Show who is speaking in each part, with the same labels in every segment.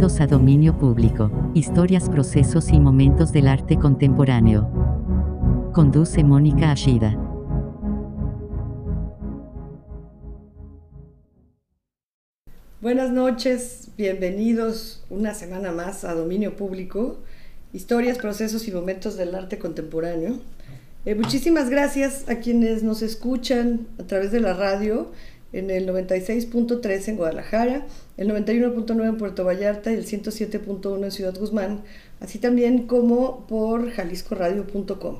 Speaker 1: A Dominio Público, historias, procesos y momentos del arte contemporáneo. Conduce Mónica Ashida.
Speaker 2: Buenas noches, bienvenidos una semana más a Dominio Público, historias, procesos y momentos del arte contemporáneo. Eh, muchísimas gracias a quienes nos escuchan a través de la radio en el 96.3 en Guadalajara, el 91.9 en Puerto Vallarta y el 107.1 en Ciudad Guzmán, así también como por jaliscoradio.com.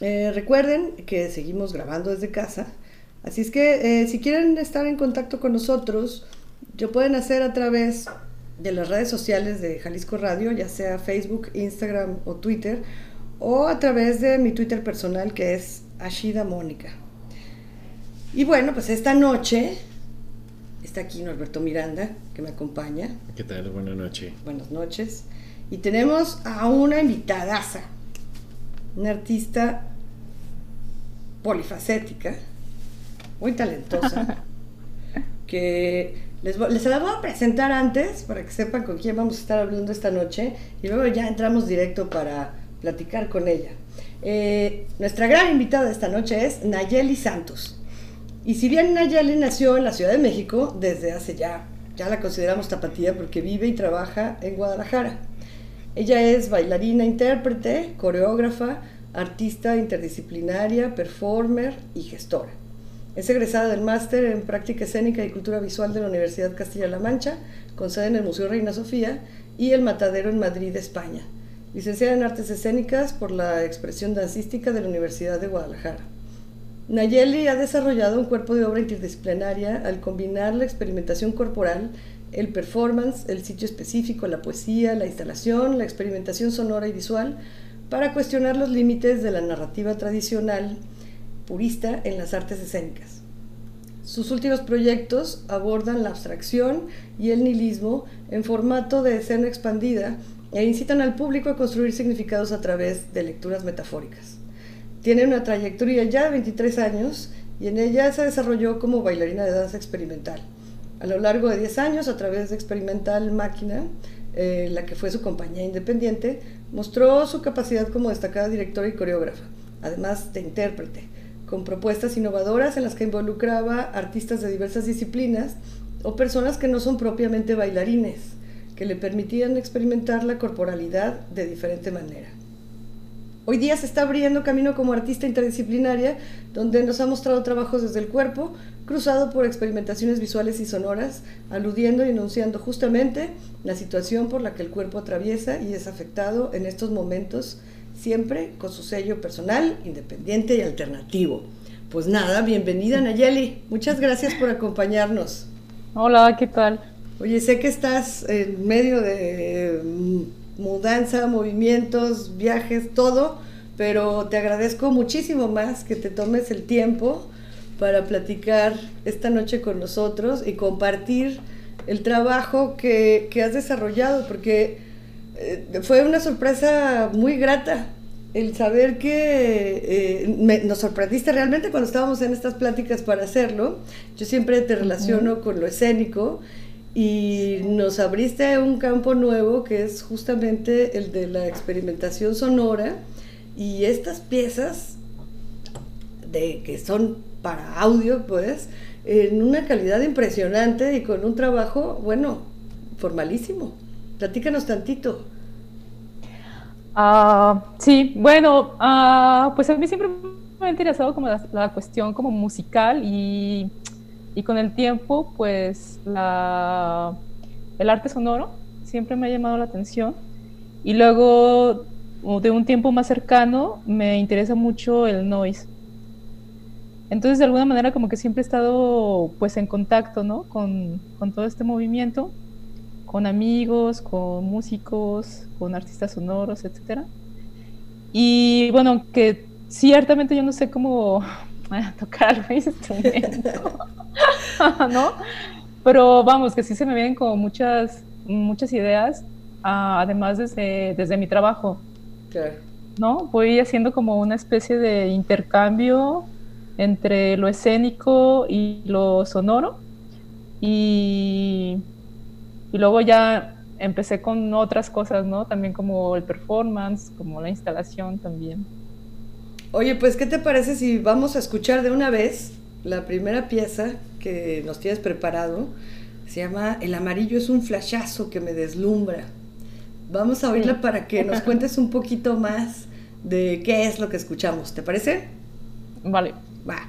Speaker 2: Eh, recuerden que seguimos grabando desde casa, así es que eh, si quieren estar en contacto con nosotros, lo pueden hacer a través de las redes sociales de Jalisco Radio, ya sea Facebook, Instagram o Twitter, o a través de mi Twitter personal que es Ashida Mónica. Y bueno, pues esta noche está aquí Norberto Miranda, que me acompaña.
Speaker 3: ¿Qué tal? Buenas noches.
Speaker 2: Buenas noches. Y tenemos a una invitadaza, una artista polifacética, muy talentosa, que les, les la voy a presentar antes para que sepan con quién vamos a estar hablando esta noche y luego ya entramos directo para platicar con ella. Eh, nuestra gran invitada esta noche es Nayeli Santos. Y si bien Nayeli nació en la Ciudad de México desde hace ya, ya la consideramos tapatía porque vive y trabaja en Guadalajara. Ella es bailarina, intérprete, coreógrafa, artista interdisciplinaria, performer y gestora. Es egresada del máster en práctica escénica y cultura visual de la Universidad Castilla-La Mancha, con sede en el Museo Reina Sofía y el Matadero en Madrid, España. Licenciada en Artes Escénicas por la Expresión Dancística de la Universidad de Guadalajara. Nayeli ha desarrollado un cuerpo de obra interdisciplinaria al combinar la experimentación corporal, el performance, el sitio específico, la poesía, la instalación, la experimentación sonora y visual para cuestionar los límites de la narrativa tradicional purista en las artes escénicas. Sus últimos proyectos abordan la abstracción y el nihilismo en formato de escena expandida e incitan al público a construir significados a través de lecturas metafóricas. Tiene una trayectoria ya de 23 años y en ella se desarrolló como bailarina de danza experimental. A lo largo de 10 años, a través de Experimental Máquina, eh, la que fue su compañía independiente, mostró su capacidad como destacada directora y coreógrafa, además de intérprete, con propuestas innovadoras en las que involucraba artistas de diversas disciplinas o personas que no son propiamente bailarines, que le permitían experimentar la corporalidad de diferente manera. Hoy día se está abriendo camino como artista interdisciplinaria, donde nos ha mostrado trabajos desde el cuerpo, cruzado por experimentaciones visuales y sonoras, aludiendo y enunciando justamente la situación por la que el cuerpo atraviesa y es afectado en estos momentos, siempre con su sello personal, independiente y alternativo. Pues nada, bienvenida Nayeli, muchas gracias por acompañarnos.
Speaker 4: Hola, ¿qué tal?
Speaker 2: Oye, sé que estás en medio de mudanza, movimientos, viajes, todo, pero te agradezco muchísimo más que te tomes el tiempo para platicar esta noche con nosotros y compartir el trabajo que, has desarrollado, porque eh, fue una sorpresa muy grata el saber que eh, nos sorprendiste realmente cuando estábamos en estas pláticas para hacerlo. Yo siempre te relaciono con lo escénico y nos abriste un campo nuevo que es justamente el de la experimentación sonora. Y estas piezas de que son para audio pues en una calidad impresionante y con un trabajo bueno formalísimo. Platícanos tantito.
Speaker 4: Ah sí bueno uh, pues a mí siempre me ha interesado como la cuestión como musical y y con el tiempo, pues la, el arte sonoro siempre me ha llamado la atención. Y luego, de un tiempo más cercano, me interesa mucho el noise. Entonces, de alguna manera, como que siempre he estado pues en contacto, ¿no? Con, con todo este movimiento, con amigos, con músicos, con artistas sonoros, etc. Y bueno, que ciertamente yo no sé cómo tocar algún instrumento. ¿no? Pero vamos, que sí se me vienen como muchas, muchas ideas, ah, además desde, desde mi trabajo. ¿No? Voy haciendo como una especie de intercambio entre lo escénico y lo sonoro. Y, Y luego ya empecé con otras cosas, ¿no? También como el performance, como la instalación también.
Speaker 2: Oye, pues, ¿qué te parece si vamos a escuchar de una vez la primera pieza que nos tienes preparado? Se llama El amarillo es un flashazo que me deslumbra. Vamos a oírla para que nos cuentes un poquito más de qué es lo que escuchamos. ¿Te parece?
Speaker 4: Vale.
Speaker 2: Va.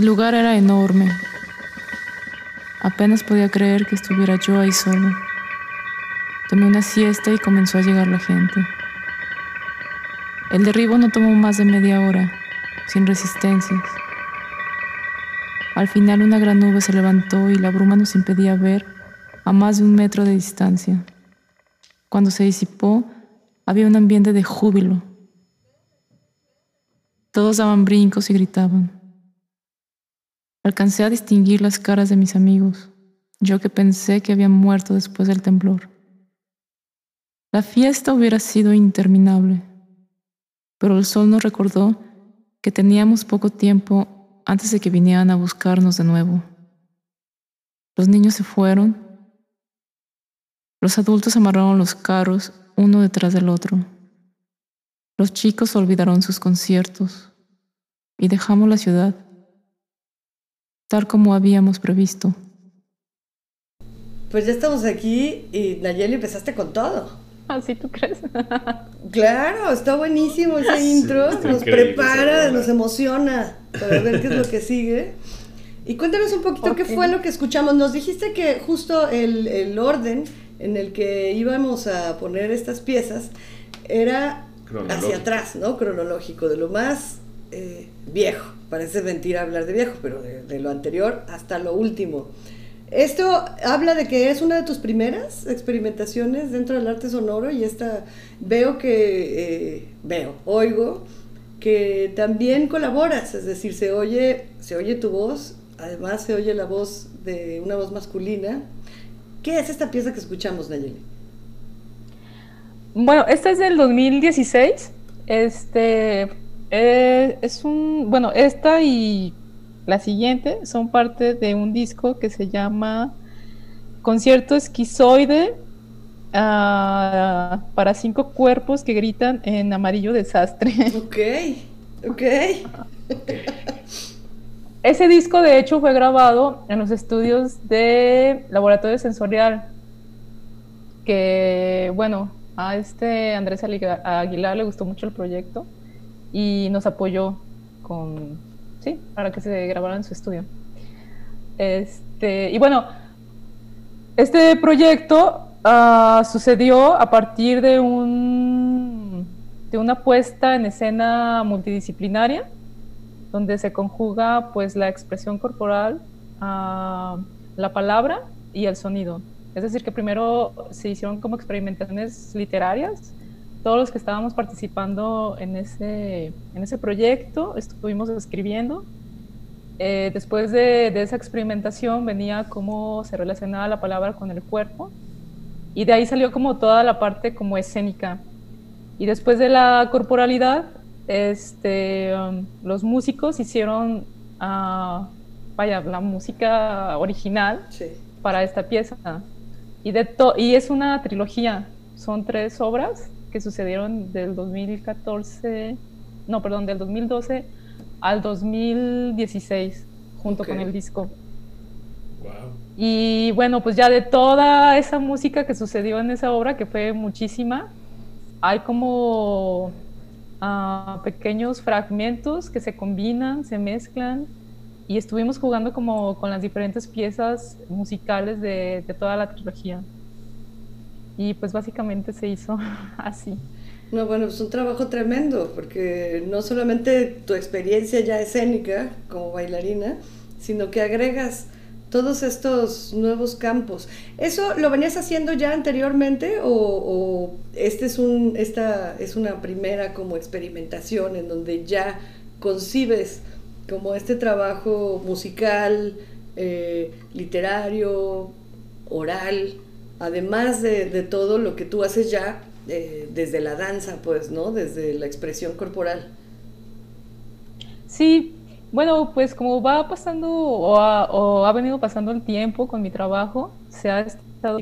Speaker 3: El lugar era enorme. Apenas podía creer que estuviera yo ahí solo. Tomé una siesta y comenzó a llegar la gente. El derribo no tomó más de media hora, sin resistencias. Al final una gran nube se levantó y la bruma nos impedía ver a más de un metro de distancia. Cuando se disipó, había un ambiente de júbilo. Todos daban brincos y gritaban. Alcancé a distinguir las caras de mis amigos, yo que pensé que habían muerto después del temblor. La fiesta hubiera sido interminable, pero el sol nos recordó que teníamos poco tiempo antes de que vinieran a buscarnos de nuevo. Los niños se fueron, los adultos amarraron los carros uno detrás del otro. Los chicos olvidaron sus conciertos y dejamos la ciudad tal como habíamos previsto.
Speaker 2: Pues ya estamos aquí y Nayeli empezaste con todo.
Speaker 4: ¿Así ¿Ah, tú crees?
Speaker 2: claro, está buenísimo ese intro, nos prepara, nos emociona para ver qué es lo que sigue. Y cuéntanos un poquito qué fue lo que escuchamos. Nos dijiste que justo el, orden en el que íbamos a poner estas piezas era hacia atrás, ¿no? Cronológico, de lo más eh, viejo. Parece mentira hablar de viejo, pero de, lo anterior hasta lo último. Esto habla de que es una de tus primeras experimentaciones dentro del arte sonoro y esta veo que eh, veo, oigo que también colaboras, es decir, se oye, se oye tu voz, además se oye la voz de una voz masculina. ¿Qué es esta pieza que escuchamos, Nayeli?
Speaker 4: Bueno, esta es del 2016. Este eh, es un, bueno, esta y la siguiente son parte de un disco que se llama Concierto Esquizoide ah, para cinco cuerpos que gritan en amarillo desastre.
Speaker 2: Ok, ok.
Speaker 4: Ese disco de hecho fue grabado en los estudios de Laboratorio Sensorial, que bueno, a este Andrés Aguilar le gustó mucho el proyecto y nos apoyó con, sí, para que se grabara en su estudio. Este, y bueno, este proyecto uh, sucedió a partir de, un, de una puesta en escena multidisciplinaria, donde se conjuga pues la expresión corporal, uh, la palabra y el sonido. Es decir, que primero se hicieron como experimentaciones literarias todos los que estábamos participando en ese, en ese proyecto estuvimos escribiendo. Eh, después de, esa experimentación venía cómo se relacionaba la palabra con el cuerpo y de ahí salió como toda la parte como escénica. Y después de la corporalidad, este, um, los músicos hicieron, uh, vaya, la música original para esta pieza. Y, de y es una trilogía, son tres obras que sucedieron del 2014, no, perdón, del 2012 al 2016, junto con el disco. Y bueno, pues ya de toda esa música que sucedió en esa obra, que fue muchísima, hay como ah, pequeños fragmentos que se combinan, se mezclan, y estuvimos jugando como con las diferentes piezas musicales de, de toda la trilogía y pues básicamente se hizo así.
Speaker 2: No, bueno, es un trabajo tremendo, porque no solamente tu experiencia ya escénica como bailarina, sino que agregas todos estos nuevos campos. ¿Eso lo venías haciendo ya anteriormente o, este es un, esta es una primera como experimentación en donde ya concibes como este trabajo musical, eh, literario, oral, además de, todo lo que tú haces ya eh, desde la danza, pues, ¿no? Desde la expresión corporal.
Speaker 4: Sí, bueno, pues como va pasando o ha, venido pasando el tiempo con mi trabajo, se ha estado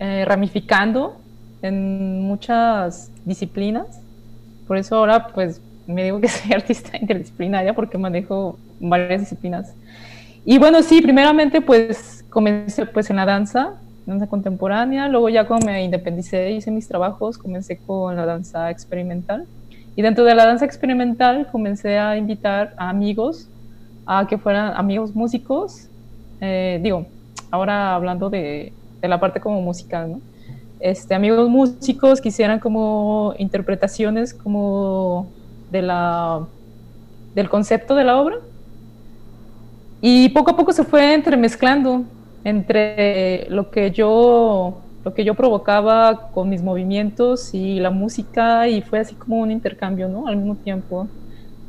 Speaker 4: eh, ramificando en muchas disciplinas. Por eso ahora pues me digo que soy artista interdisciplinaria porque manejo varias disciplinas. Y bueno, sí, primeramente pues comencé pues en la danza, danza contemporánea, luego ya cuando me independicé, hice mis trabajos, comencé con la danza experimental. Y dentro de la danza experimental comencé a invitar a amigos a que fueran amigos músicos, eh, digo, ahora hablando de, de, la parte como musical, ¿no? Este, amigos músicos que hicieran como interpretaciones como de la, del concepto de la obra. Y poco a poco se fue entremezclando entre lo que yo lo que yo provocaba con mis movimientos y la música y fue así como un intercambio, ¿no? Al mismo tiempo,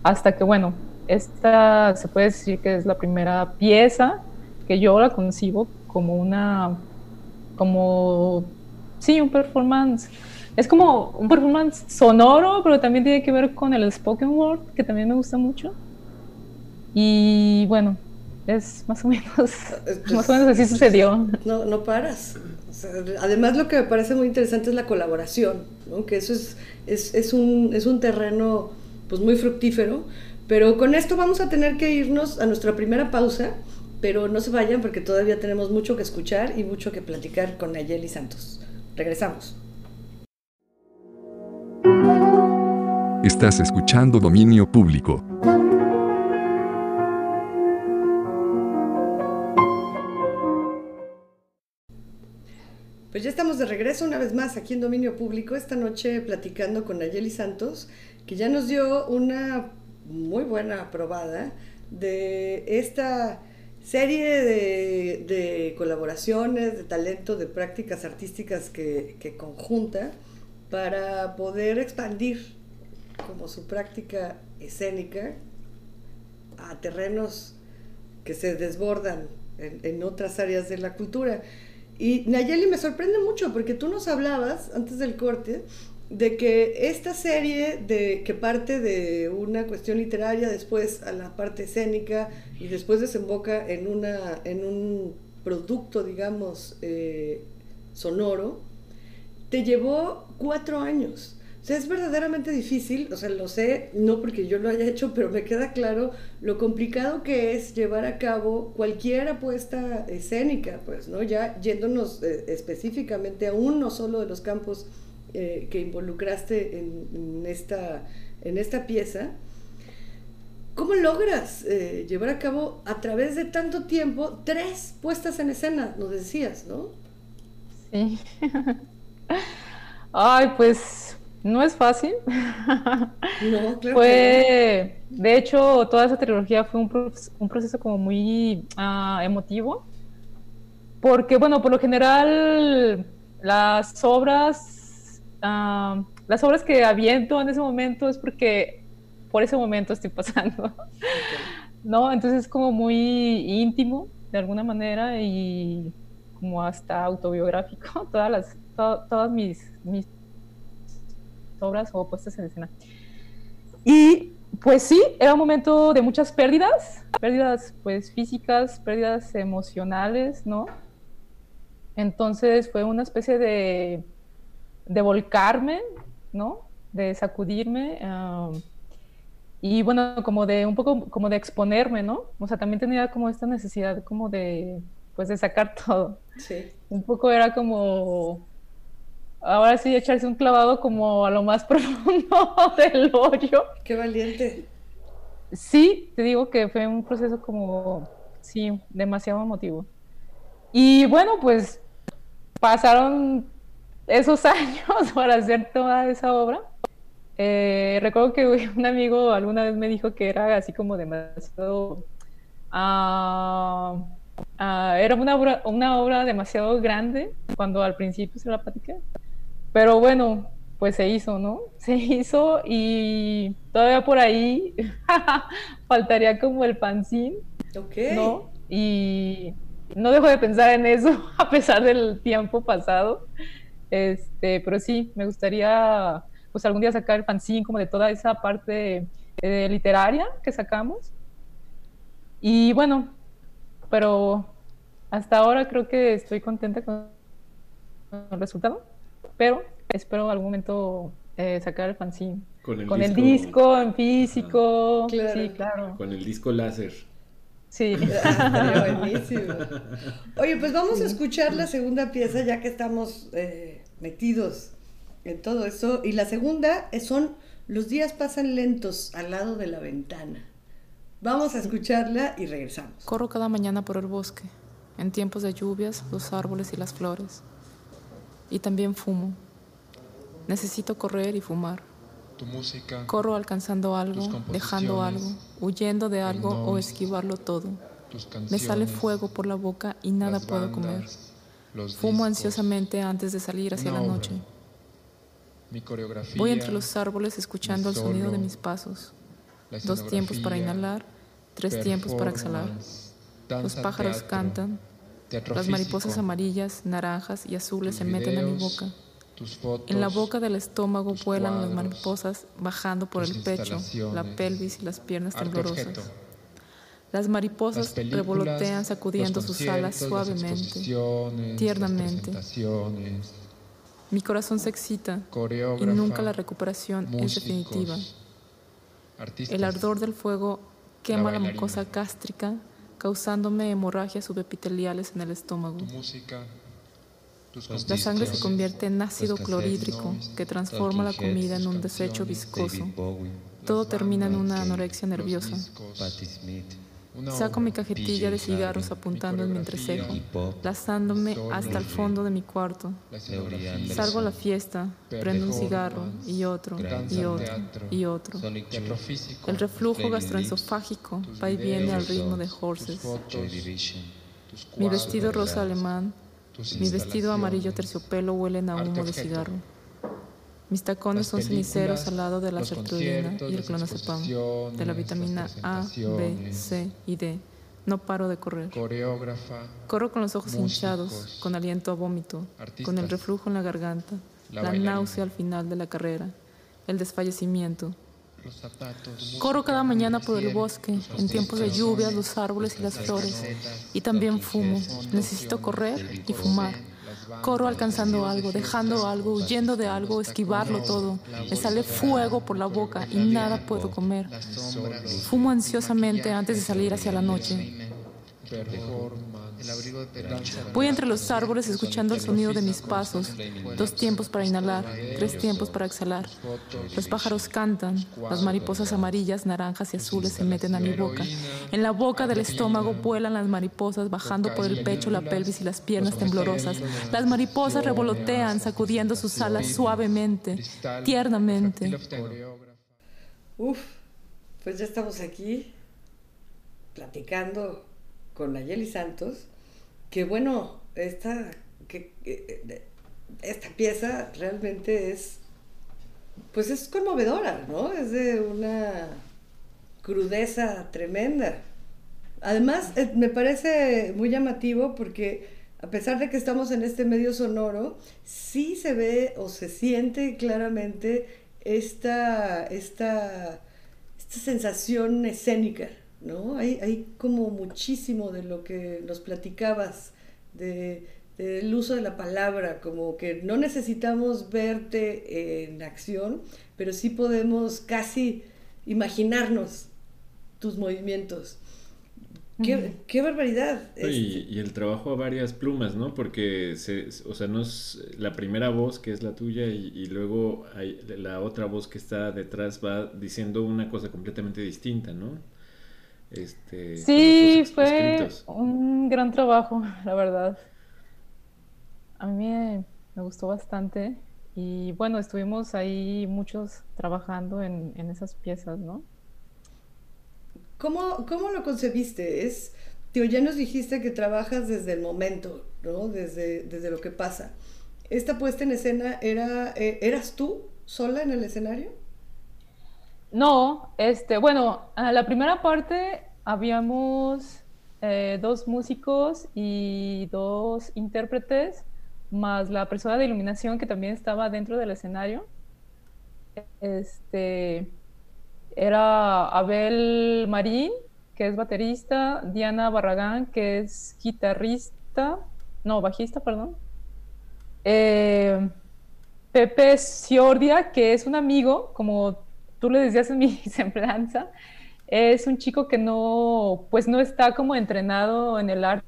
Speaker 4: hasta que bueno, esta se puede decir que es la primera pieza que yo la concibo como una, como, sí, un performance. Es como un performance sonoro, pero también tiene que ver con el spoken word, que también me gusta mucho. Y bueno, es más o menos, más o menos así sucedió.
Speaker 2: No, no paras. además lo que me parece muy interesante es la colaboración, ¿no? que eso es, es, es, un, es un terreno pues muy fructífero, pero con esto vamos a tener que irnos a nuestra primera pausa, pero no se vayan porque todavía tenemos mucho que escuchar y mucho que platicar con Nayeli Santos. Regresamos.
Speaker 5: Estás escuchando Dominio Público.
Speaker 2: Pues ya estamos de regreso una vez más aquí en Dominio Público, esta noche platicando con Nayeli Santos, que ya nos dio una muy buena probada de esta serie de, colaboraciones, de talento, de prácticas artísticas que, conjunta para poder expandir como su práctica escénica a terrenos que se desbordan en otras áreas de la cultura. Y Nayeli me sorprende mucho porque tú nos hablabas antes del corte de que esta serie de que parte de una cuestión literaria después a la parte escénica y después desemboca en una en un producto digamos eh, sonoro te llevó cuatro años sea, es verdaderamente difícil, o sea, lo sé, no porque yo lo haya hecho, pero me queda claro lo complicado que es llevar a cabo cualquier apuesta escénica, pues, ¿no? Ya yéndonos eh, específicamente a uno solo de los campos eh, que involucraste en, esta, en esta pieza. ¿Cómo logras eh, llevar a cabo a través de tanto tiempo tres puestas en escena? Nos decías, ¿no?
Speaker 4: Sí. Ay, pues no es fácil.
Speaker 2: No, claro
Speaker 4: fue, de hecho, toda esa trilogía fue un, un proceso como muy uh, emotivo, porque, bueno, por lo general, las obras, uh, las obras que aviento en ese momento es porque por ese momento estoy pasando, ¿no? Entonces es como muy íntimo, de alguna manera, y como hasta autobiográfico, todas las, to todas mis, mis obras o puestas en escena. Y pues sí, era un momento de muchas pérdidas, pérdidas pues físicas, pérdidas emocionales, ¿no? Entonces fue una especie de, de volcarme, ¿no? De sacudirme. Um, y bueno, como de un poco como de exponerme, ¿no? O sea, también tenía como esta necesidad como de, pues de sacar todo.
Speaker 2: Sí.
Speaker 4: Un poco era como ahora sí echarse un clavado como a lo más profundo del hoyo.
Speaker 2: Qué valiente.
Speaker 4: Sí, te digo que fue un proceso como, sí, demasiado emotivo. Y bueno, pues pasaron esos años para hacer toda esa obra. Eh, recuerdo que un amigo alguna vez me dijo que era así como demasiado... Uh, era una obra, una obra demasiado grande cuando al principio se la platiqué. Pero bueno, pues se hizo, ¿no? Se hizo y todavía por ahí faltaría como el pancín, ¿no? Y no dejo de pensar en eso a pesar del tiempo pasado. Este, pero sí, me gustaría pues algún día sacar el fanzine como de toda esa parte eh, literaria que sacamos. Y bueno, pero hasta ahora creo que estoy contenta con el resultado pero espero algún momento eh, sacar el fanzine.
Speaker 5: Con el,
Speaker 4: con
Speaker 5: disco,
Speaker 4: el disco en físico.
Speaker 2: Claro.
Speaker 4: Sí, claro.
Speaker 5: Con el disco láser.
Speaker 4: Sí.
Speaker 2: Estaría buenísimo. Oye, pues vamos a escuchar la segunda pieza ya que estamos eh, metidos en todo eso. Y la segunda son Los días pasan lentos al lado de la ventana. Vamos a escucharla y regresamos.
Speaker 3: Corro cada mañana por el bosque, en tiempos de lluvias, los árboles y las flores. Y también fumo. Necesito correr y fumar.
Speaker 6: Tu música.
Speaker 3: Corro alcanzando algo, dejando algo, huyendo de algo o esquivarlo todo. Me sale fuego por la boca y nada puedo comer. Fumo ansiosamente antes de salir hacia la noche.
Speaker 6: Mi coreografía,
Speaker 3: Voy entre los árboles escuchando el sonido de mis pasos. Dos tiempos para inhalar, tres tiempos para exhalar. Los pájaros cantan, las mariposas amarillas, naranjas y azules se meten a mi boca. en la boca del estómago vuelan las mariposas bajando por el pecho, la pelvis y las piernas temblorosas. Las mariposas revolotean sacudiendo sus alas suavemente, tiernamente. Mi corazón se excita y nunca la recuperación es definitiva. El ardor del fuego quema la mucosa gástrica causándome hemorragias subepiteliales en el estómago. la sangre se convierte en ácido clorhídrico que transforma la comida en un desecho viscoso. Todo termina en una anorexia nerviosa. Saco mi cajetilla de cigarros apuntando en mi entrecejo, lanzándome hasta el fondo de mi cuarto. Salgo a la fiesta, prendo un cigarro y otro, y otro, y otro. El reflujo gastroesofágico va y viene al ritmo de horses. Mi vestido rosa alemán, mi vestido amarillo terciopelo huelen a humo de cigarro. Mis tacones son ceniceros al lado de la sertrulina y el clonazepam, de la vitamina A, B, C y D. No paro de correr. Corro con los ojos hinchados, con aliento a vómito, con el reflujo en la garganta, la náusea al final de la carrera, el desfallecimiento. Corro cada mañana por el bosque, en tiempos de lluvias, los árboles y las flores. Y también fumo. Necesito correr y fumar Corro alcanzando algo, dejando algo, huyendo de algo, esquivarlo todo. Me sale fuego por la boca y nada puedo comer. Fumo ansiosamente antes de salir hacia la noche. Voy entre los árboles escuchando el sonido de mis pasos, dos tiempos para inhalar, tres tiempos para exhalar. Los pájaros cantan, las mariposas amarillas, naranjas y azules se meten a mi boca. En la boca del estómago vuelan las mariposas, bajando por el pecho, la pelvis y las piernas temblorosas. Las mariposas revolotean, sacudiendo sus alas suavemente, tiernamente.
Speaker 2: Uf, pues ya estamos aquí platicando con Nayeli Santos, que bueno, esta, esta pieza realmente es, pues es conmovedora, ¿no? Es de una crudeza tremenda. Además, eh, me parece muy llamativo porque a pesar de que estamos en este medio sonoro, sí se ve o se siente claramente esta, esta, esta sensación escénica, ¿no? Hay, hay como muchísimo de lo que nos platicabas, de, del uso de la palabra, como que no necesitamos verte en acción, pero sí podemos casi imaginarnos tus movimientos. Qué, barbaridad.
Speaker 5: Y, y, el trabajo a varias plumas, ¿no? Porque, se, o sea, no es la primera voz que es la tuya y, y, luego hay la otra voz que está detrás va diciendo una cosa completamente distinta, ¿no?
Speaker 4: Este, sí, fue un gran trabajo, la verdad. A mí me, gustó bastante y bueno, estuvimos ahí muchos trabajando en, esas piezas, ¿no?
Speaker 2: ¿Cómo, ¿Cómo, lo concebiste? Es, tío, ya nos dijiste que trabajas desde el momento, ¿no? Desde, desde lo que pasa. ¿Esta puesta en escena era, eh, eras tú sola en el escenario?
Speaker 4: No, este, bueno, a la primera parte habíamos eh, dos músicos y dos intérpretes, más la persona de iluminación que también estaba dentro del escenario. Este, era Abel Marín, que es baterista, Diana Barragán, que es guitarrista, no, bajista, perdón. Eh, Pepe Ciordia, que es un amigo, como tú le decías en mi semblanza, es un chico que no, pues no está como entrenado en el arte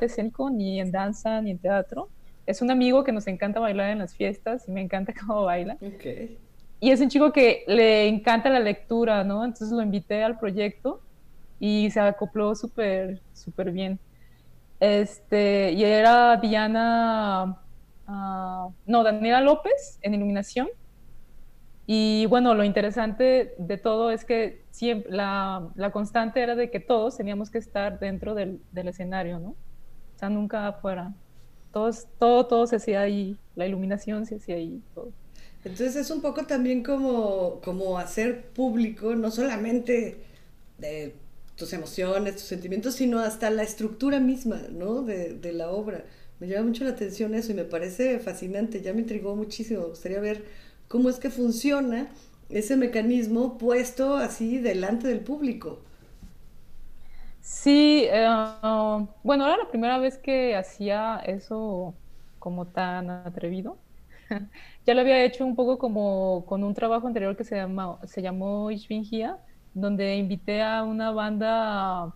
Speaker 4: escénico, ni en danza, ni en teatro. Es un amigo que nos encanta bailar en las fiestas y me encanta cómo baila. Y es un chico que le encanta la lectura, ¿no? Entonces lo invité al proyecto y se acopló súper, súper bien. Este, y era Diana, ah, no, Daniela López en iluminación y bueno, lo interesante de todo es que siempre, la, la constante era de que todos teníamos que estar dentro del, del, escenario, ¿no? O sea, nunca afuera. Todos, todo, todo se hacía ahí, la iluminación se hacía ahí, todo.
Speaker 2: Entonces es un poco también como, como hacer público, no solamente de tus emociones, tus sentimientos, sino hasta la estructura misma, ¿no? De, de la obra. Me llama mucho la atención eso y me parece fascinante, ya me intrigó muchísimo, me gustaría ver cómo es que funciona ese mecanismo puesto así delante del público.
Speaker 4: Sí, eh, bueno, era la primera vez que hacía eso como tan atrevido. ya lo había hecho un poco como con un trabajo anterior que se, llama, se llamó Ishvingia, donde invité a una banda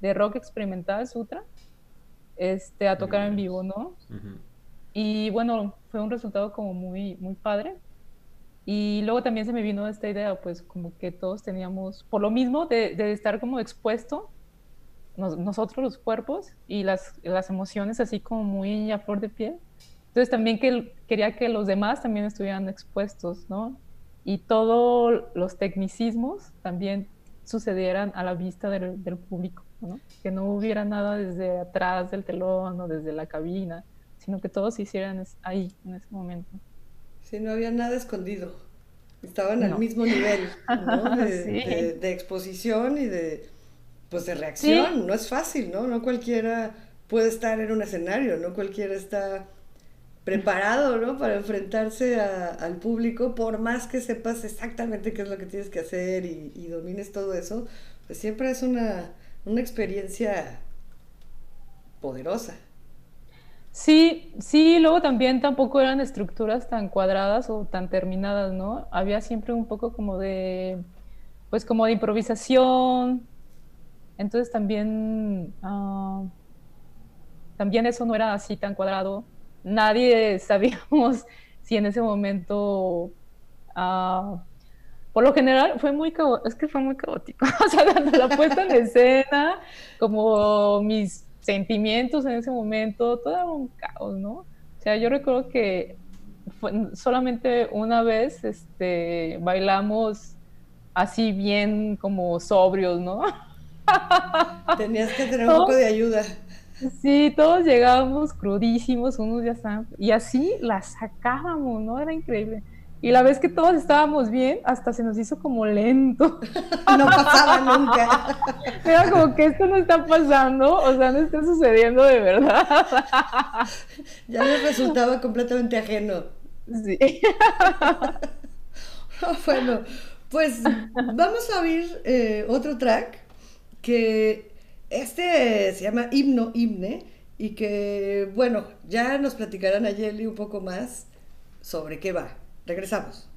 Speaker 4: de rock experimental, Sutra, este, a tocar en vivo, ¿no? Y bueno, fue un resultado como muy, muy padre. Y luego también se me vino esta idea, pues como que todos teníamos, por lo mismo de, estar como expuesto, nosotros los cuerpos y las, las emociones así como muy a flor de piel. Entonces también que, quería que los demás también estuvieran expuestos, ¿no? Y todos los tecnicismos también sucedieran a la vista del, del público, ¿no? Que no hubiera nada desde atrás del telón o desde la cabina, sino que todos se hicieran ahí, en ese momento.
Speaker 2: Sí, no había nada escondido. Estaban al mismo nivel, ¿no? De, de, exposición y de, pues de reacción. No es fácil, ¿no? No cualquiera puede estar en un escenario, no cualquiera está preparado, ¿no? Para enfrentarse al público, por más que sepas exactamente qué es lo que tienes que hacer y, domines todo eso, pues siempre es una, una experiencia poderosa.
Speaker 4: Sí, sí, luego también tampoco eran estructuras tan cuadradas o tan terminadas, ¿no? Había siempre un poco como de, pues como de improvisación. Entonces también, ah, también eso no era así tan cuadrado nadie sabíamos si en ese momento, ah, por lo general fue muy caótico, es que fue muy caótico, o sea, la puesta en escena como mis sentimientos en ese momento, todo era un caos, ¿no? O sea, yo recuerdo que solamente una vez este, bailamos así bien como sobrios, ¿no?
Speaker 2: Tenías que tener un poco de ayuda.
Speaker 4: Sí, todos llegábamos crudísimos unos días antes y así la sacábamos, ¿no? Era increíble. Y la vez que todos estábamos bien, hasta se nos hizo como lento.
Speaker 2: No pasaba nunca.
Speaker 4: Era como que esto no está pasando, o sea, no está sucediendo de verdad.
Speaker 2: Ya me resultaba completamente ajeno.
Speaker 4: Sí.
Speaker 2: Bueno, pues vamos a oír eh, otro track que este se llama Himno Himne y que, bueno, ya nos platicarán a Yeli un poco más sobre qué va. Regresamos.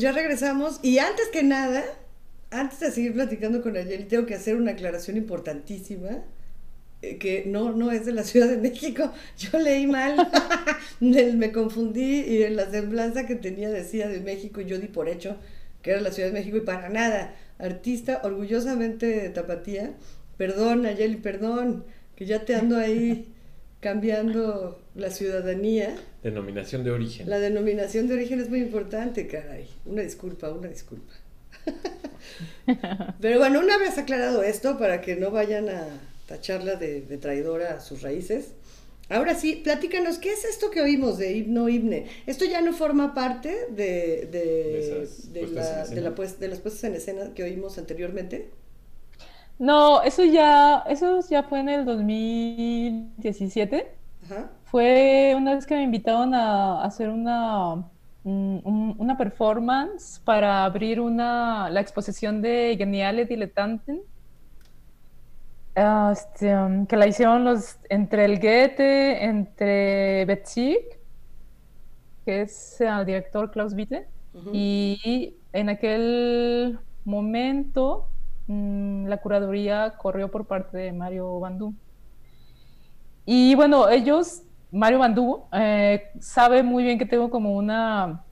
Speaker 2: Pues ya regresamos y antes que nada, antes de seguir platicando con Ayeli, tengo que hacer una aclaración importantísima eh, que no, no es de la Ciudad de México. Yo leí mal, me confundí y en la semblanza que tenía decía de México y yo di por hecho que era la Ciudad de México y para nada. Artista orgullosamente de tapatía. Perdón, Ayeli, perdón, que ya te ando ahí cambiando la ciudadanía.
Speaker 5: Denominación de origen.
Speaker 2: La denominación de origen es muy importante, caray. Una disculpa, una disculpa. Pero bueno, una vez aclarado esto, para que no vayan a tacharla de, de traidora a sus raíces, Ahora sí, platícanos, ¿qué es esto que oímos de himno himne? ¿Esto ya no forma parte de, de, de, la, la, pues, de las puestas en escena que oímos anteriormente?
Speaker 4: No, eso ya, eso ya fue en el 2017. Ajá. Fue una vez que me invitaron a hacer una, una performance para abrir una, la exposición de Geniale Dilettanten Ah, este, um, que la hicieron los, entre el Goethe, entre Betzig, que es el director Klaus Witte, y en aquel momento la curaduría corrió por parte de Mario Bandú. Y bueno, ellos, Mario Bandú, eh, sabe muy bien que tengo como una,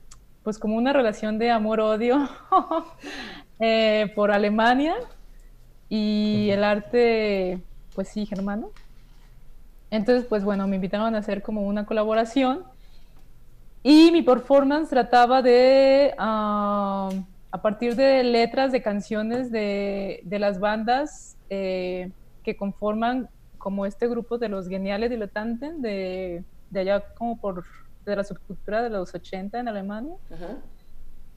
Speaker 4: pues como una relación de amor-odio eh, por Alemania y el arte, pues sí, germano. Entonces, pues bueno, me invitaron a hacer como una colaboración y mi performance trataba de, uh, a partir de letras de canciones de, de las bandas eh, que conforman como este grupo de los geniales diletantes de, de allá como por de la subcultura de los 80 en Alemania.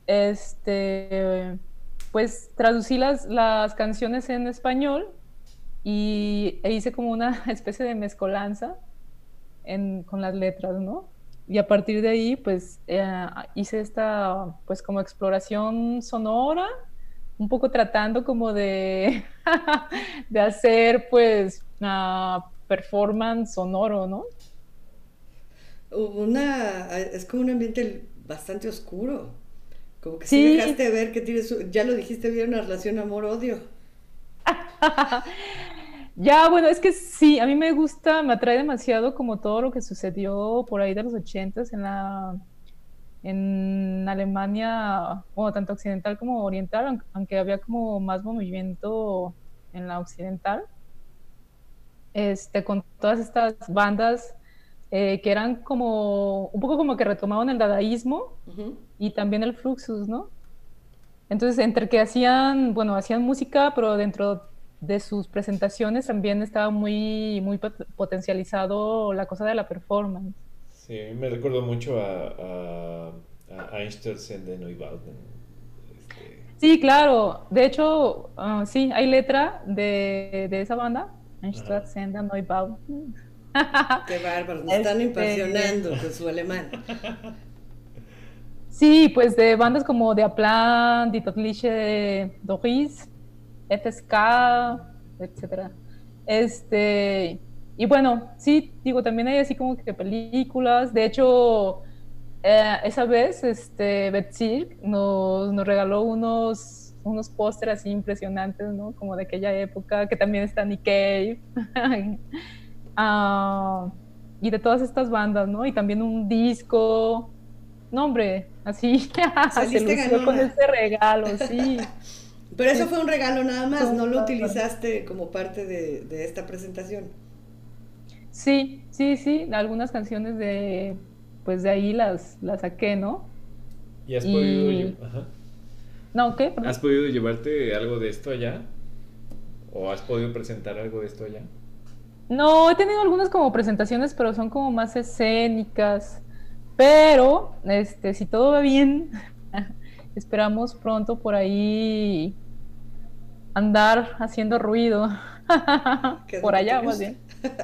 Speaker 4: Este pues traducí las, las canciones en español y e hice como una especie de mezcolanza en, con las letras, ¿no? Y a partir de ahí, pues eh, hice esta, pues como exploración sonora, un poco tratando como de, de hacer, pues, una performance sonoro, ¿no?
Speaker 2: Una, es como un ambiente bastante oscuro. Como que sí, dejaste ver que tienes, ya lo dijiste bien, una relación amor-odio.
Speaker 4: ya, bueno, es que sí, a mí me gusta, me atrae demasiado como todo lo que sucedió por ahí de los ochentas en la en Alemania, bueno, tanto occidental como oriental, aunque había como más movimiento en la occidental, este, con todas estas bandas eh, que eran como, un poco como que retomaban el dadaísmo y también el fluxus, ¿no? Entonces, entre que hacían, bueno, hacían música, pero dentro de sus presentaciones también estaba muy, muy potencializado la cosa de la performance.
Speaker 5: Sí, me recuerdo mucho a, a, Einstein de Neubauten.
Speaker 4: Este... Sí, claro. De hecho, uh, sí, hay letra de, de esa banda, Einstein de Neubauten.
Speaker 2: Qué bárbaro, nos están este, impresionando con su alemán.
Speaker 4: Sí, pues de bandas como De Aplan, Die Totliche Doris, FSK, etcétera. Este, y bueno, sí, digo, también hay así como que películas. De hecho, eh, esa vez, este, Betzirk nos, nos regaló unos, unos pósteres así impresionantes, ¿no? Como de aquella época, que también está Nick Cave. Ah, y de todas estas bandas, ¿no? Y también un disco. No, hombre, así se lució con ese regalo, sí.
Speaker 2: Pero eso fue un regalo nada más, no lo utilizaste como parte de, de, esta presentación.
Speaker 4: Sí, sí, sí, algunas canciones de, pues de ahí las, las saqué, ¿no?
Speaker 5: ¿Y has podido, Ajá.
Speaker 4: No, ¿qué?
Speaker 5: ¿Has podido llevarte algo de esto allá? ¿O has podido presentar algo de esto allá?
Speaker 4: No, he tenido algunas como presentaciones, pero son como más escénicas. Pero, este, si todo va bien, esperamos pronto por ahí andar haciendo ruido. por allá, más bien.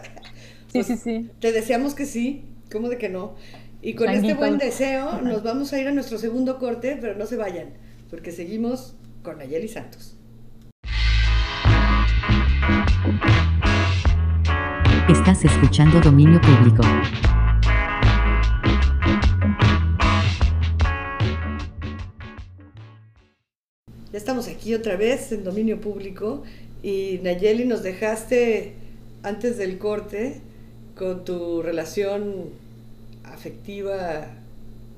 Speaker 4: Sí, sí, sí.
Speaker 2: Te deseamos que sí, ¿cómo de que no? Y con este buen deseo nos vamos a ir a nuestro segundo corte, pero no se vayan, porque seguimos con Ayeli Santos.
Speaker 1: Estás escuchando Dominio Público.
Speaker 2: Estamos aquí otra vez en Dominio Público y Nayeli nos dejaste antes del corte con tu relación afectiva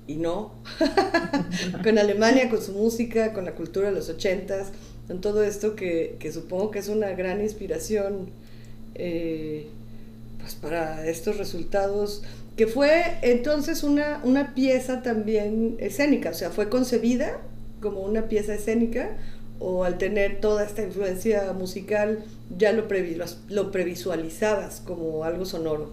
Speaker 2: y no, con Alemania, con su música, con la cultura de los ochentas, con todo esto que, supongo que es una gran inspiración eh, pues para estos resultados, que fue entonces una, una pieza también escénica, o sea, fue concebida como una pieza escénica o al tener toda esta influencia musical ya lo, lo previsualizabas como algo sonoro?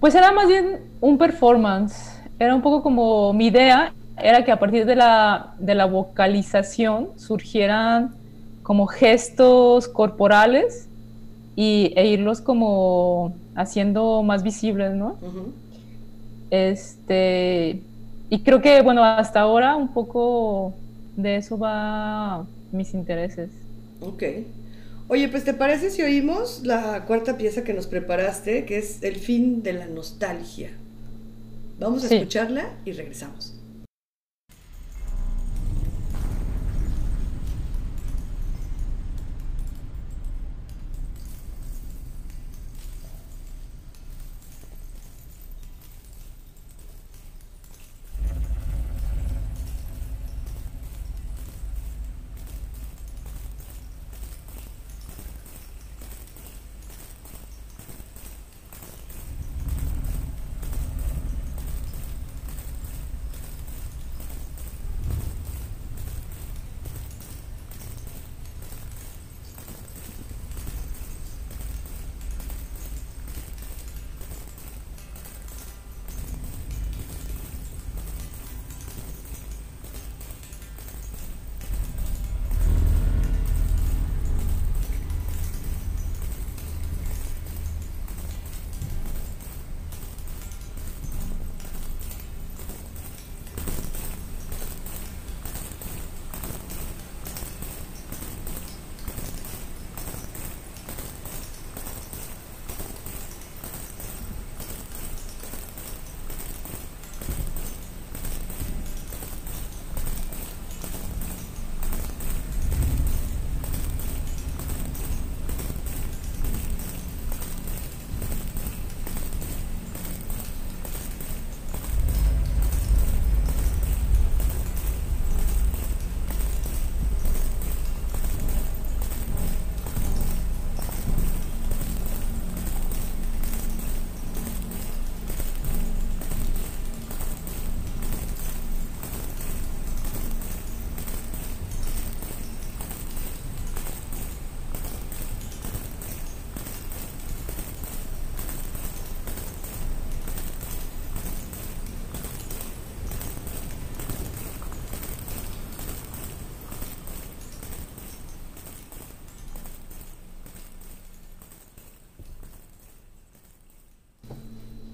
Speaker 4: Pues era más bien un performance, era un poco como mi idea, era que a partir de la, de la vocalización surgieran como gestos corporales y, e irlos como haciendo más visibles, ¿no? Este, y creo que, bueno, hasta ahora un poco de eso va mis intereses.
Speaker 2: Ok. Oye, pues ¿te parece si oímos la cuarta pieza que nos preparaste, que es El fin de la nostalgia? Vamos a escucharla y regresamos.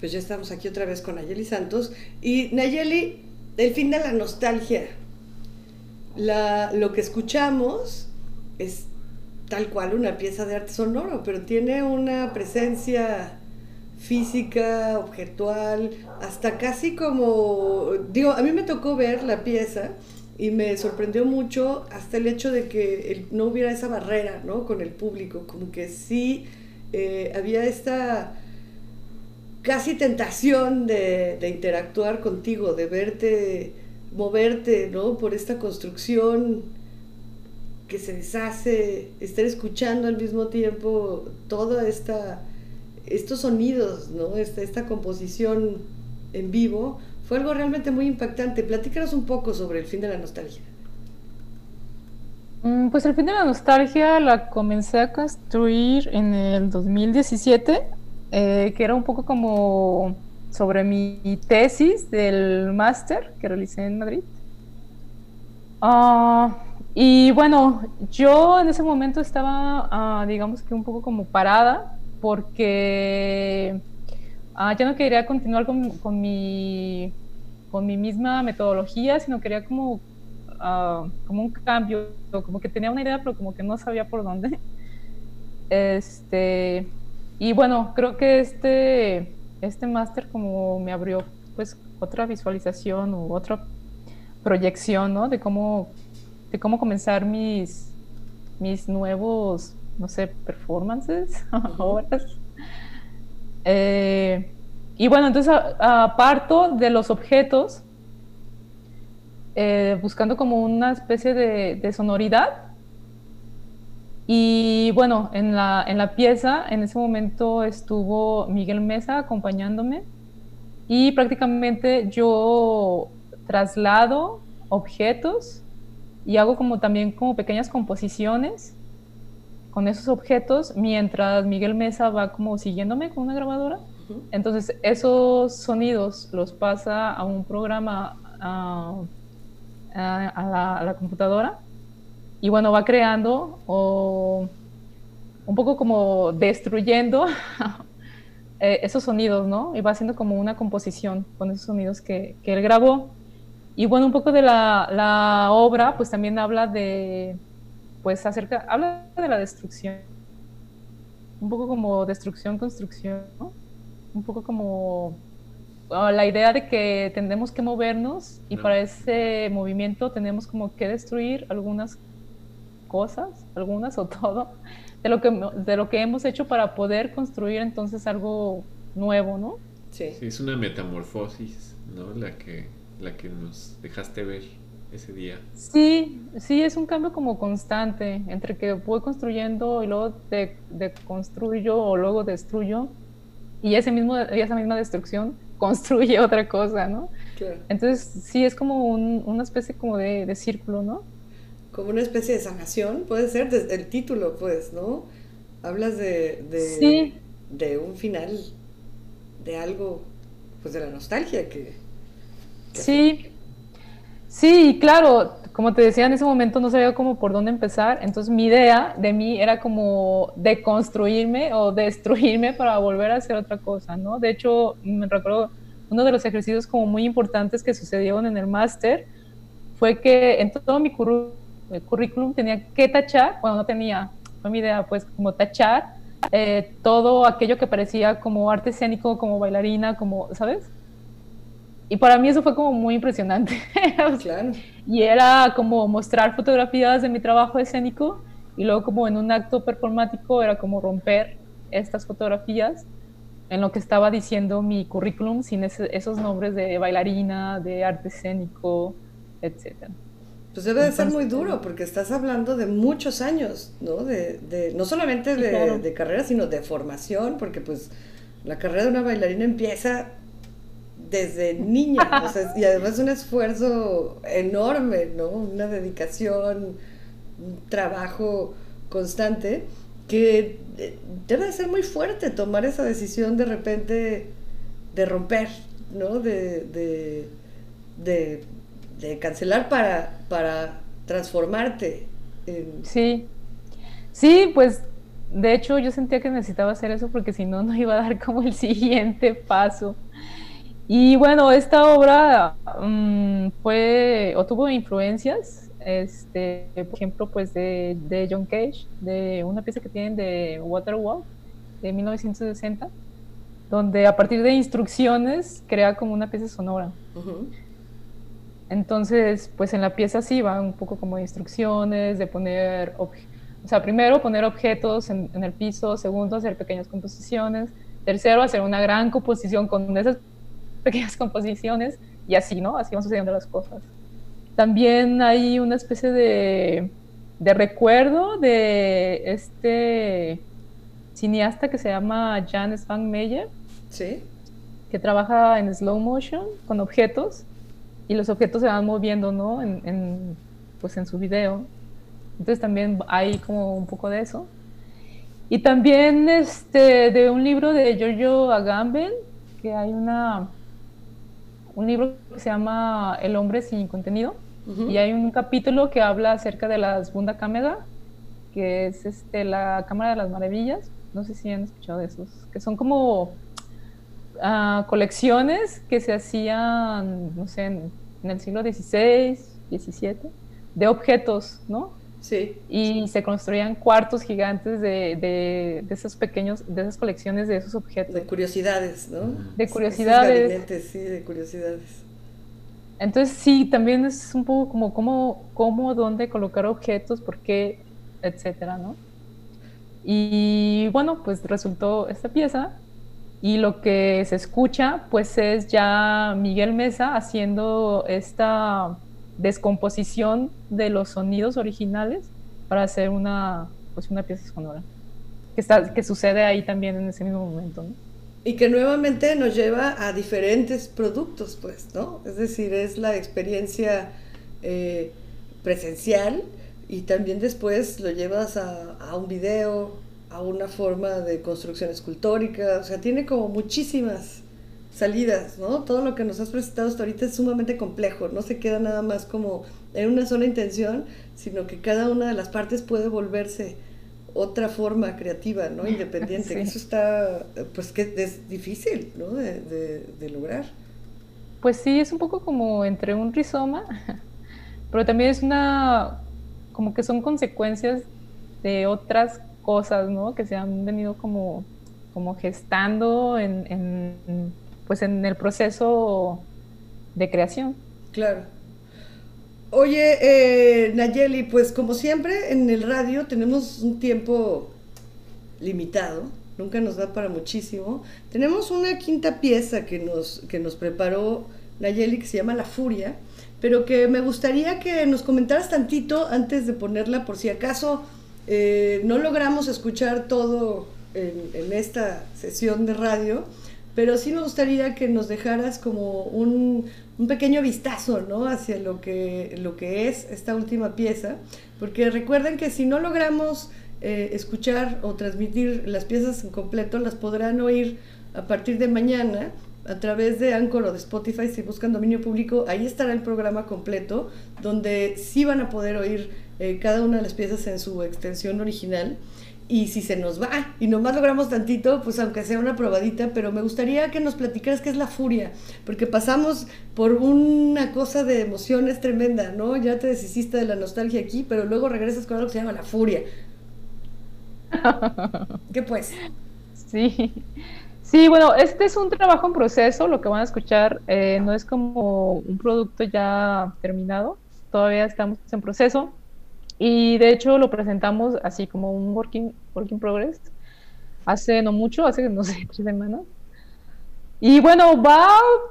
Speaker 2: Pues ya estamos aquí otra vez con Nayeli Santos. Y Nayeli, el fin de la nostalgia. lo que escuchamos es tal cual una pieza de arte sonoro, pero tiene una presencia física, objetual, hasta casi como, digo, a mí me tocó ver la pieza y me sorprendió mucho hasta el hecho de que no hubiera esa barrera, ¿no? Con el público, como que sí eh, había esta casi tentación de, interactuar contigo, de verte moverte, ¿no? Por esta construcción que se deshace, estar escuchando al mismo tiempo toda esta estos sonidos, ¿no? Esta, esta composición en vivo, fue algo realmente muy impactante. Platícanos un poco sobre el fin de la nostalgia.
Speaker 4: Mm, pues el fin de la nostalgia la comencé a construir en el 2017 eh, que era un poco como sobre mi tesis del máster que realicé en Madrid. Ah, y bueno, yo en ese momento estaba, ah, digamos que un poco como parada, porque ah, ya no quería continuar con, con, mi, con mi misma metodología, sino quería como, como un cambio, como que tenía una idea, pero como que no sabía por dónde. Este, y bueno, creo que este, este máster como me abrió pues otra visualización u otra proyección, ¿no? De cómo, de cómo comenzar mis, mis nuevos, no sé, performances, horas. Eh, y bueno, entonces aparto de los objetos, eh, buscando como una especie de, de sonoridad Y bueno, en la, en la pieza en ese momento estuvo Miguel Mesa acompañándome y prácticamente yo traslado objetos y hago como también como pequeñas composiciones con esos objetos mientras Miguel Mesa va como siguiéndome con una grabadora. Entonces esos sonidos los pasa a un programa a, a, la, computadora y bueno, va creando o un poco como destruyendo eh, esos sonidos, ¿no? Y va haciendo como una composición con esos sonidos que, que él grabó. Y bueno, un poco de la, la, obra, pues también habla de, pues acerca, habla de la destrucción. Un poco como destrucción, construcción, ¿no? Un poco como la idea de que tendremos que movernos y para ese movimiento tenemos como que destruir algunas cosas, algunas o todo, de lo que, de lo que hemos hecho para poder construir entonces algo nuevo, ¿no?
Speaker 5: Sí. sí es una metamorfosis, ¿no? La que, la que nos dejaste ver ese día.
Speaker 4: Sí, sí, es un cambio como constante entre que voy construyendo y luego de, construyo o luego destruyo y ese mismo, esa misma destrucción construye otra cosa, ¿no? Claro. Entonces sí es como una especie como de, de círculo, ¿no?
Speaker 2: Como una especie de sanación, puede ser, desde el título, pues, ¿no? Hablas de, de, de un final, de algo, pues de la nostalgia que...
Speaker 4: sí, sí, claro, como te decía en ese momento no sabía cómo por dónde empezar, entonces mi idea de mí era como deconstruirme o destruirme para volver a hacer otra cosa, ¿no? De hecho, me recuerdo uno de los ejercicios como muy importantes que sucedieron en el máster fue que en todo mi currículum el currículum tenía que tachar, bueno, no tenía, fue mi idea, pues como tachar eh, todo aquello que parecía como arte escénico, como bailarina, como, ¿sabes? Y para mí eso fue como muy impresionante. claro. Y era como mostrar fotografías de mi trabajo escénico y luego como en un acto performático era como romper estas fotografías en lo que estaba diciendo mi currículum sin esos nombres de bailarina, de arte escénico, etcétera.
Speaker 2: Pues debe de ser muy duro porque estás hablando de muchos años, ¿no? De, de no solamente de, de, carrera, sino de formación, porque pues la carrera de una bailarina empieza desde niña, y además un esfuerzo enorme, ¿no? Una dedicación, un trabajo constante, que eh, debe de ser muy fuerte tomar esa decisión de repente de romper, ¿no? de, de de cancelar para, para transformarte.
Speaker 4: Sí, sí, pues de hecho yo sentía que necesitaba hacer eso porque si no, no iba a dar como el siguiente paso. Y bueno, esta obra mm, fue o tuvo influencias, este, por ejemplo, pues de, de, John Cage, de una pieza que tienen de Waterwalk de 1960, donde a partir de instrucciones crea como una pieza sonora. Entonces, pues en la pieza sí va un poco como instrucciones de poner, o sea, primero poner objetos en, el piso, segundo hacer pequeñas composiciones, tercero hacer una gran composición con esas pequeñas composiciones y así, ¿no? Así van sucediendo las cosas. También hay una especie de, de recuerdo de este cineasta que se llama Jan Spangmeyer,
Speaker 2: ¿Sí?
Speaker 4: que trabaja en slow motion con objetos y los objetos se van moviendo, ¿no? En, pues en su video. Entonces también hay como un poco de eso. Y también este, de un libro de Giorgio Agamben, que hay una, un libro que se llama El hombre sin contenido. Y hay un capítulo que habla acerca de las Bunda Cámara, que es este, la Cámara de las Maravillas. No sé si han escuchado de esos, que son como colecciones que se hacían, no sé, en, el siglo XVI, XVII, de objetos, ¿no?
Speaker 2: Sí.
Speaker 4: Y se construían cuartos gigantes de, de, esos pequeños, de esas colecciones de esos objetos.
Speaker 2: De curiosidades, ¿no?
Speaker 4: De curiosidades.
Speaker 2: sí, de curiosidades.
Speaker 4: Entonces sí, también es un poco como cómo, cómo dónde colocar objetos, por qué, etcétera, ¿no? Y bueno, pues resultó esta pieza y lo que se escucha pues es ya Miguel Mesa haciendo esta descomposición de los sonidos originales para hacer una, pues una pieza sonora que, está, que sucede ahí también en ese mismo momento.
Speaker 2: Y que nuevamente nos lleva a diferentes productos, pues, ¿no? Es decir, es la experiencia eh, presencial y también después lo llevas a, a, un video, a una forma de construcción escultórica, o sea, tiene como muchísimas salidas, ¿no? Todo lo que nos has presentado hasta ahorita es sumamente complejo, no se queda nada más como en una sola intención, sino que cada una de las partes puede volverse otra forma creativa, ¿no? Independiente. Eso está, pues que es difícil, ¿no? De, de, lograr.
Speaker 4: Pues sí, es un poco como entre un rizoma, pero también es una, como que son consecuencias de otras cosas, ¿no? Que se han venido como, como gestando en, en pues en el proceso de creación.
Speaker 2: Claro. Oye, eh, Nayeli, pues como siempre en el radio tenemos un tiempo limitado, nunca nos da para muchísimo. Tenemos una quinta pieza que nos, que nos preparó Nayeli que se llama La Furia, pero que me gustaría que nos comentaras tantito antes de ponerla por si acaso eh, no logramos escuchar todo en, esta sesión de radio pero sí me gustaría que nos dejaras como un, un, pequeño vistazo, ¿no? Hacia lo que, lo que es esta última pieza, porque recuerden que si no logramos eh, escuchar o transmitir las piezas en completo, las podrán oír a partir de mañana a través de Anchor o de Spotify, si buscan dominio público, ahí estará el programa completo, donde sí van a poder oír eh, cada una de las piezas en su extensión original y si se nos va y nomás logramos tantito, pues aunque sea una probadita, pero me gustaría que nos platicaras qué es la furia, porque pasamos por una cosa de emociones tremenda, ¿no? Ya te deshiciste de la nostalgia aquí, pero luego regresas con algo que se llama la furia. ¿Qué pues?
Speaker 4: Sí. Sí, bueno, este es un trabajo en proceso, lo que van a escuchar eh, no es como un producto ya terminado, todavía estamos en proceso. Y de hecho lo presentamos así como un working, working progress hace no mucho, hace no sé, tres semanas. Y bueno, va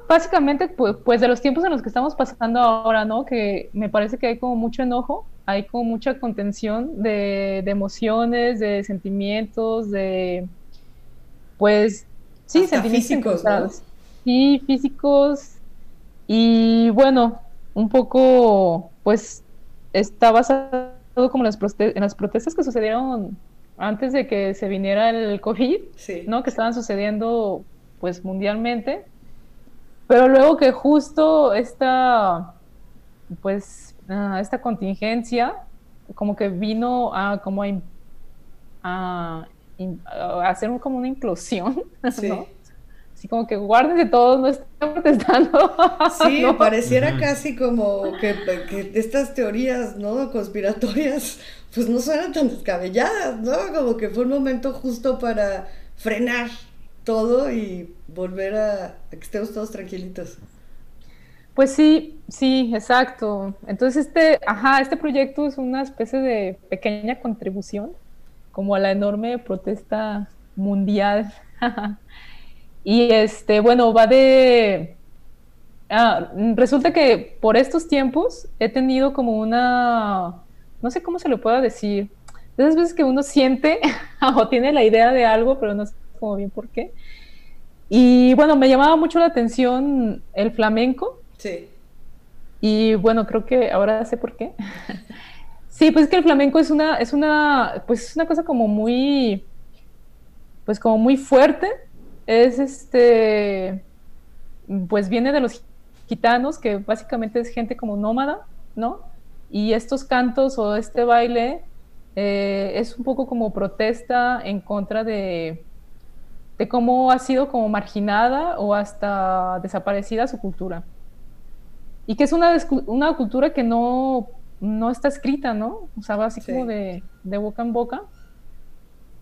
Speaker 4: básicamente pues, pues, de los tiempos en los que estamos pasando ahora, ¿no? Que me parece que hay como mucho enojo, hay como mucha contención de, de emociones, de sentimientos, de pues sí, sentimientos
Speaker 2: físicos,
Speaker 4: sí, físicos y bueno, un poco pues está basado como las en las protestas que sucedieron antes de que se viniera el COVID, ¿no? Que estaban sucediendo pues mundialmente. Pero luego que justo esta pues uh, esta contingencia como que vino a como a, a, hacer como una implosión, ¿no? así como que guárdense todos, no estén protestando.
Speaker 2: Sí, pareciera casi como que, que, estas teorías, ¿no? Conspiratorias, pues no suenan tan descabelladas, ¿no? Como que fue un momento justo para frenar todo y volver a, a que estemos todos tranquilitos.
Speaker 4: Pues sí, sí, exacto. Entonces este, ajá, este proyecto es una especie de pequeña contribución como a la enorme protesta mundial Y este, bueno, va de... Ah, resulta que por estos tiempos he tenido como una, no sé cómo se lo pueda decir, de esas veces que uno siente o tiene la idea de algo, pero no sé como bien por qué. Y bueno, me llamaba mucho la atención el flamenco.
Speaker 2: Sí.
Speaker 4: Y bueno, creo que ahora sé por qué. sí, pues es que el flamenco es una, es una, pues es una cosa como muy, pues como muy fuerte es este, pues viene de los gitanos, que básicamente es gente como nómada, ¿no? Y estos cantos o este baile eh, es un poco como protesta en contra de, de cómo ha sido como marginada o hasta desaparecida su cultura. Y que es una, una cultura que no, no está escrita, ¿no? O sea, va así como de, de boca en boca.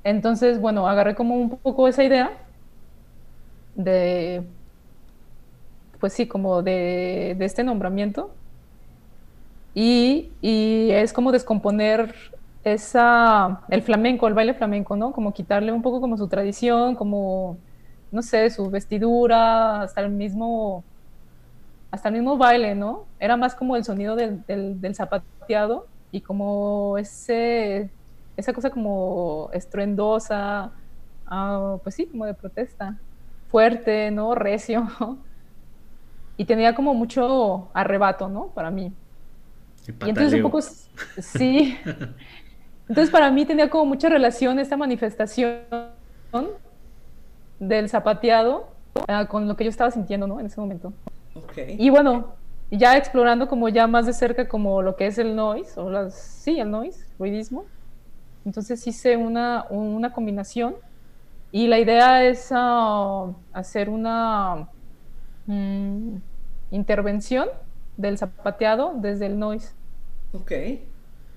Speaker 4: Entonces, bueno, agarré como un poco esa idea de, pues sí, como de, este nombramiento. Y, es como descomponer esa, el flamenco, el baile flamenco, ¿no? Como quitarle un poco como su tradición, como, no sé, su vestidura, hasta el mismo, hasta el mismo baile, ¿no? Era más como el sonido del, del, zapateado y como ese, esa cosa como estruendosa, ah, pues sí, como de protesta, fuerte, ¿no? Recio. Y tenía como mucho arrebato, ¿no? Para mí. Y entonces un poco, sí. Entonces para mí tenía como mucha relación esta manifestación del zapateado ah, con lo que yo estaba sintiendo, ¿no? En ese momento.
Speaker 2: Ok.
Speaker 4: Y bueno, ya explorando como ya más de cerca como lo que es el noise, o las, sí, el noise, ruidismo. Entonces hice una, una combinación y la idea es ah, hacer una mm, intervención del zapateado desde el noise.
Speaker 2: Ok.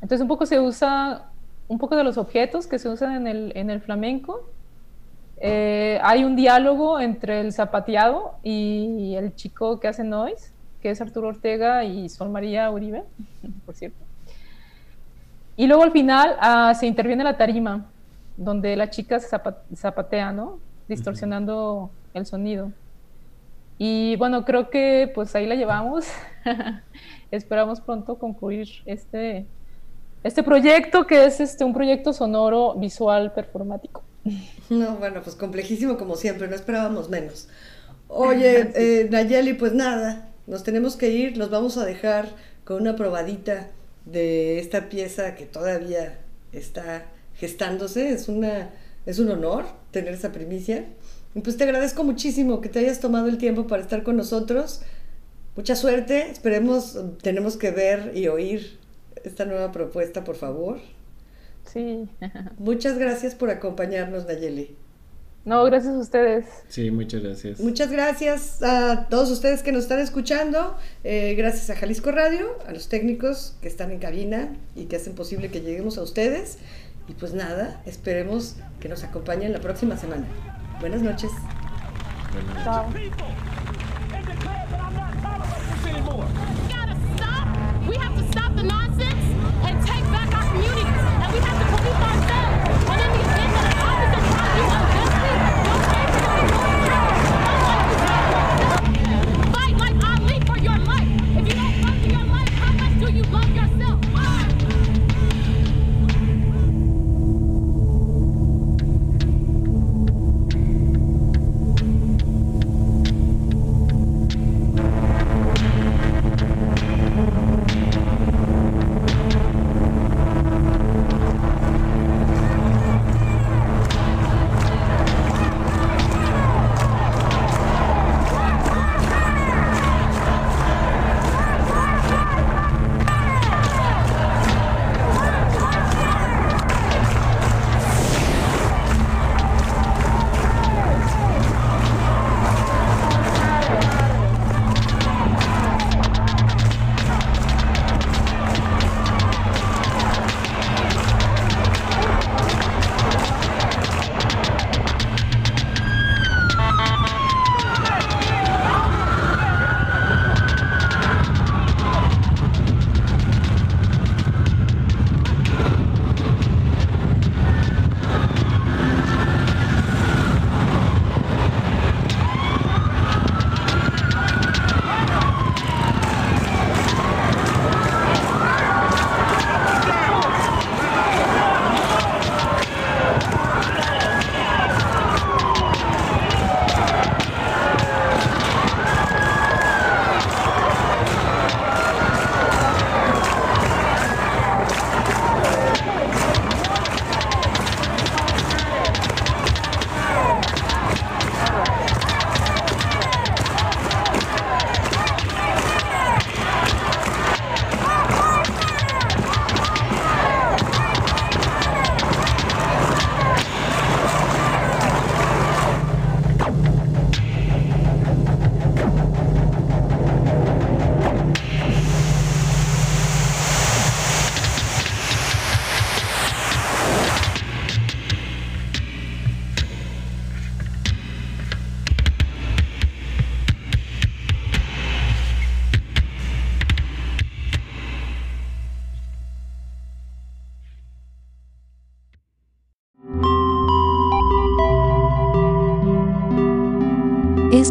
Speaker 4: Entonces un poco se usa, un poco de los objetos que se usan en el, en el flamenco. Eh, hay un diálogo entre el zapateado y el chico que hace noise que es Arturo Ortega y Sol María Uribe, por cierto. Y luego al final ah, se interviene la tarima, donde la chica se zapatea, ¿no? Distorsionando el sonido. Y bueno, creo que pues ahí la llevamos. Esperamos pronto concluir este, este proyecto, que es este, un proyecto sonoro, visual, performático.
Speaker 2: No, bueno, pues complejísimo como siempre, no esperábamos menos. Oye, eh, Nayeli, pues nada, nos tenemos que ir, los vamos a dejar con una probadita de esta pieza que todavía está gestándose. Es, una, es un honor tener esa primicia. Y pues te agradezco muchísimo que te hayas tomado el tiempo para estar con nosotros. Mucha suerte. Esperemos, tenemos que ver y oír esta nueva propuesta, por favor.
Speaker 4: Sí.
Speaker 2: Muchas gracias por acompañarnos, Nayeli.
Speaker 4: No, gracias a ustedes.
Speaker 7: Sí, muchas gracias.
Speaker 2: Muchas gracias a todos ustedes que nos están escuchando. Eh, gracias a Jalisco Radio, a los técnicos que están en cabina y que hacen posible que lleguemos a ustedes. Y pues nada, esperemos que nos acompañen la próxima semana. Buenas noches.
Speaker 7: Buenas noches.